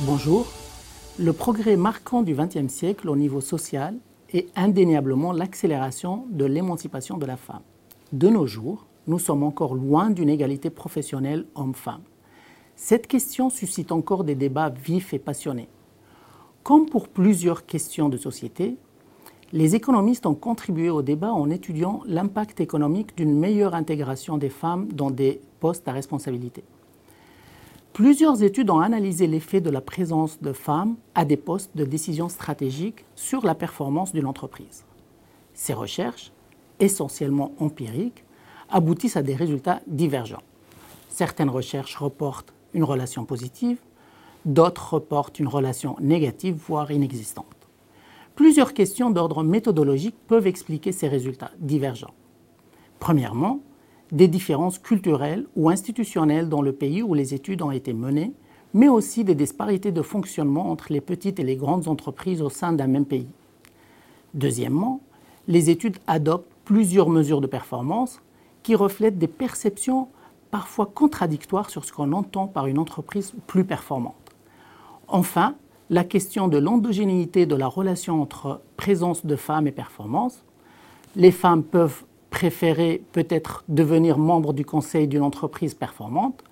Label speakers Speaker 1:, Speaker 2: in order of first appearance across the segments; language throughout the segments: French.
Speaker 1: Bonjour. Le progrès marquant du XXe siècle au niveau social est indéniablement l'accélération de l'émancipation de la femme. De nos jours, nous sommes encore loin d'une égalité professionnelle homme-femme. Cette question suscite encore des débats vifs et passionnés. Comme pour plusieurs questions de société, les économistes ont contribué au débat en étudiant l'impact économique d'une meilleure intégration des femmes dans des postes à responsabilité. Plusieurs études ont analysé l'effet de la présence de femmes à des postes de décision stratégique sur la performance d'une entreprise. Ces recherches, essentiellement empiriques, aboutissent à des résultats divergents. Certaines recherches reportent une relation positive, d'autres reportent une relation négative, voire inexistante. Plusieurs questions d'ordre méthodologique peuvent expliquer ces résultats divergents. Premièrement, des différences culturelles ou institutionnelles dans le pays où les études ont été menées, mais aussi des disparités de fonctionnement entre les petites et les grandes entreprises au sein d'un même pays. Deuxièmement, les études adoptent plusieurs mesures de performance qui reflètent des perceptions parfois contradictoires sur ce qu'on entend par une entreprise plus performante. Enfin, la question de l'endogénéité de la relation entre présence de femmes et performance. Les femmes peuvent préférer peut-être devenir membre du conseil d'une entreprise performante.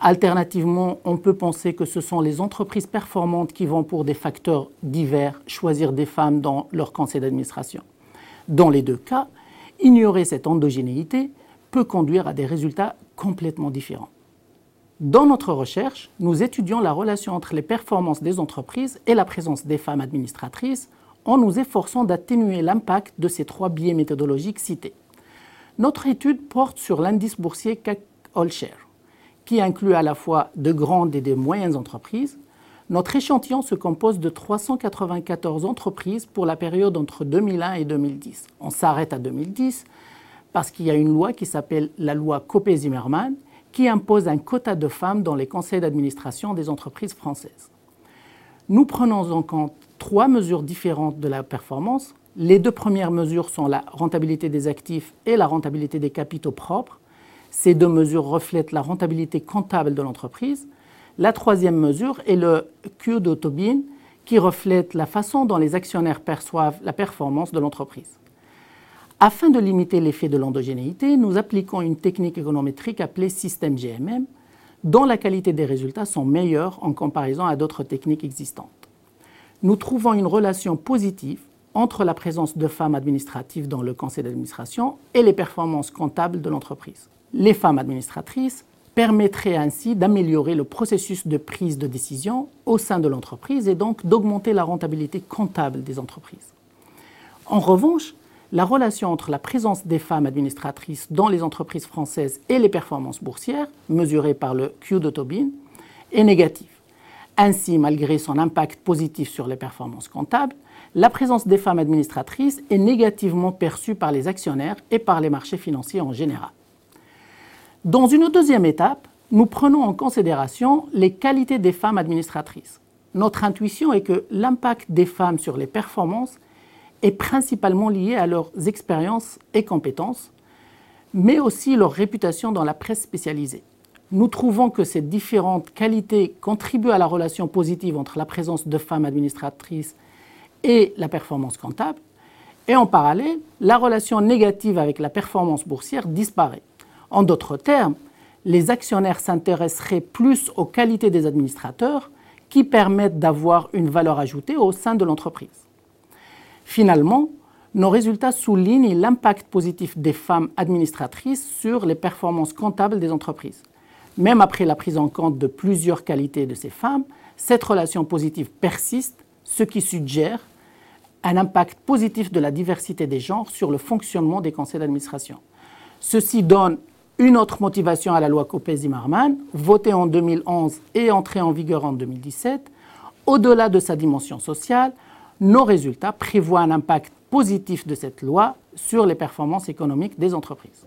Speaker 1: Alternativement, on peut penser que ce sont les entreprises performantes qui vont, pour des facteurs divers, choisir des femmes dans leur conseil d'administration. Dans les deux cas, ignorer cette endogénéité peut conduire à des résultats complètement différents. Dans notre recherche, nous étudions la relation entre les performances des entreprises et la présence des femmes administratrices en nous efforçant d'atténuer l'impact de ces trois biais méthodologiques cités. Notre étude porte sur l'indice boursier CAC All Share, qui inclut à la fois de grandes et de moyennes entreprises. Notre échantillon se compose de 394 entreprises pour la période entre 2001 et 2010. On s'arrête à 2010 parce qu'il y a une loi qui s'appelle la loi Copé-Zimmermann qui impose un quota de femmes dans les conseils d'administration des entreprises françaises. Nous prenons en compte trois mesures différentes de la performance les deux premières mesures sont la rentabilité des actifs et la rentabilité des capitaux propres. Ces deux mesures reflètent la rentabilité comptable de l'entreprise. La troisième mesure est le Q de Tobin qui reflète la façon dont les actionnaires perçoivent la performance de l'entreprise. Afin de limiter l'effet de l'endogénéité, nous appliquons une technique économétrique appelée système GMM, dont la qualité des résultats sont meilleures en comparaison à d'autres techniques existantes. Nous trouvons une relation positive entre la présence de femmes administratives dans le conseil d'administration et les performances comptables de l'entreprise. Les femmes administratrices permettraient ainsi d'améliorer le processus de prise de décision au sein de l'entreprise et donc d'augmenter la rentabilité comptable des entreprises. En revanche, la relation entre la présence des femmes administratrices dans les entreprises françaises et les performances boursières, mesurées par le Q de Tobin, est négative. Ainsi, malgré son impact positif sur les performances comptables, la présence des femmes administratrices est négativement perçue par les actionnaires et par les marchés financiers en général. Dans une deuxième étape, nous prenons en considération les qualités des femmes administratrices. Notre intuition est que l'impact des femmes sur les performances est principalement lié à leurs expériences et compétences, mais aussi leur réputation dans la presse spécialisée. Nous trouvons que ces différentes qualités contribuent à la relation positive entre la présence de femmes administratrices et la performance comptable. Et en parallèle, la relation négative avec la performance boursière disparaît. En d'autres termes, les actionnaires s'intéresseraient plus aux qualités des administrateurs qui permettent d'avoir une valeur ajoutée au sein de l'entreprise. Finalement, nos résultats soulignent l'impact positif des femmes administratrices sur les performances comptables des entreprises. Même après la prise en compte de plusieurs qualités de ces femmes, cette relation positive persiste, ce qui suggère un impact positif de la diversité des genres sur le fonctionnement des conseils d'administration. Ceci donne une autre motivation à la loi Copé-Zimmermann, votée en 2011 et entrée en vigueur en 2017. Au-delà de sa dimension sociale, nos résultats prévoient un impact positif de cette loi sur les performances économiques des entreprises.